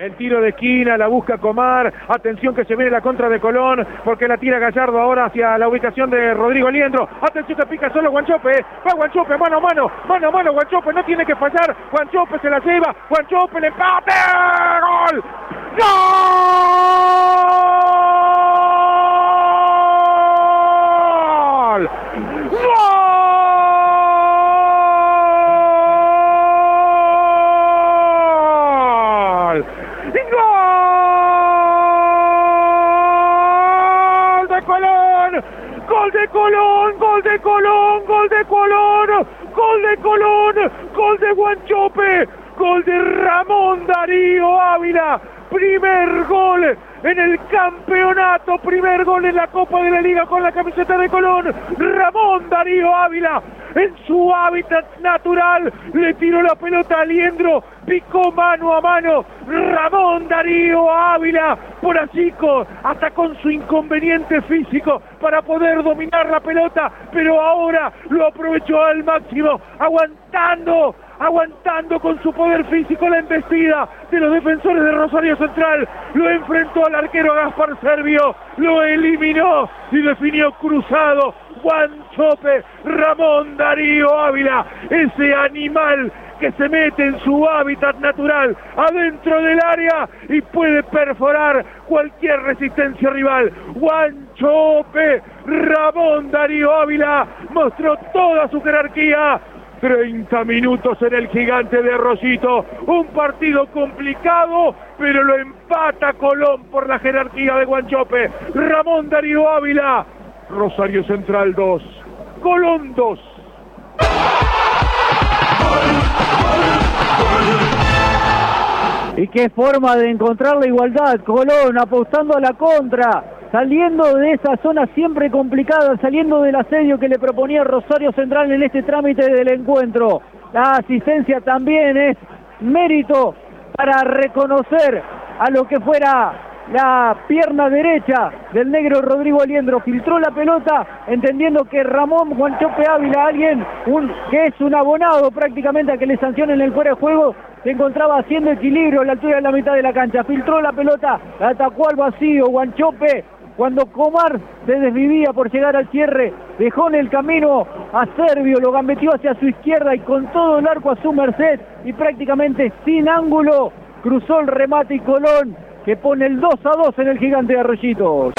El tiro de esquina, la busca Comar. Atención que se viene la contra de Colón, porque la tira Gallardo ahora hacia la ubicación de Rodrigo Liendro. Atención que pica solo Guanchope. Va Guanchope, mano a mano, mano a mano. Guanchope no tiene que fallar. Guanchope se la lleva. Guanchope el empate. ¡Gol! ¡Gol! ¡Gol! ¡Gol de Colón! ¡Gol de Colón! ¡Gol de Colón! ¡Gol de Colón! ¡Gol de Guanchope! ¡Gol de Ramón Darío Ávila! Primer gol en el campeonato, primer gol en la Copa de la Liga con la camiseta de Colón. Ramón Darío Ávila en su hábitat natural le tiró la pelota a Liendro, picó mano a mano. Ramón Darío Ávila por así hasta con su inconveniente físico para poder dominar la pelota, pero ahora lo aprovechó al máximo, aguantando aguantando con su poder físico la embestida de los defensores de Rosario Central. Lo enfrentó al arquero Gaspar Servio, lo eliminó y definió cruzado. Juan Chope, Ramón Darío Ávila, ese animal que se mete en su hábitat natural adentro del área y puede perforar cualquier resistencia rival. Juan Chope, Ramón Darío Ávila mostró toda su jerarquía 30 minutos en el gigante de Rosito. Un partido complicado, pero lo empata Colón por la jerarquía de Guanchope. Ramón Darío Ávila. Rosario Central 2. Colón 2. Y qué forma de encontrar la igualdad. Colón apostando a la contra saliendo de esa zona siempre complicada, saliendo del asedio que le proponía Rosario Central en este trámite del encuentro. La asistencia también es mérito para reconocer a lo que fuera la pierna derecha del negro Rodrigo Aliendro. Filtró la pelota entendiendo que Ramón Juanchope Ávila, alguien que es un abonado prácticamente a que le sancionen el fuera de juego, se encontraba haciendo equilibrio a la altura de la mitad de la cancha. Filtró la pelota, la atacó al vacío. Guanchope cuando Comar se desvivía por llegar al cierre, dejó en el camino a Servio, lo gambetió hacia su izquierda y con todo el arco a su merced y prácticamente sin ángulo cruzó el remate y Colón que pone el 2 a 2 en el gigante de Arroyitos.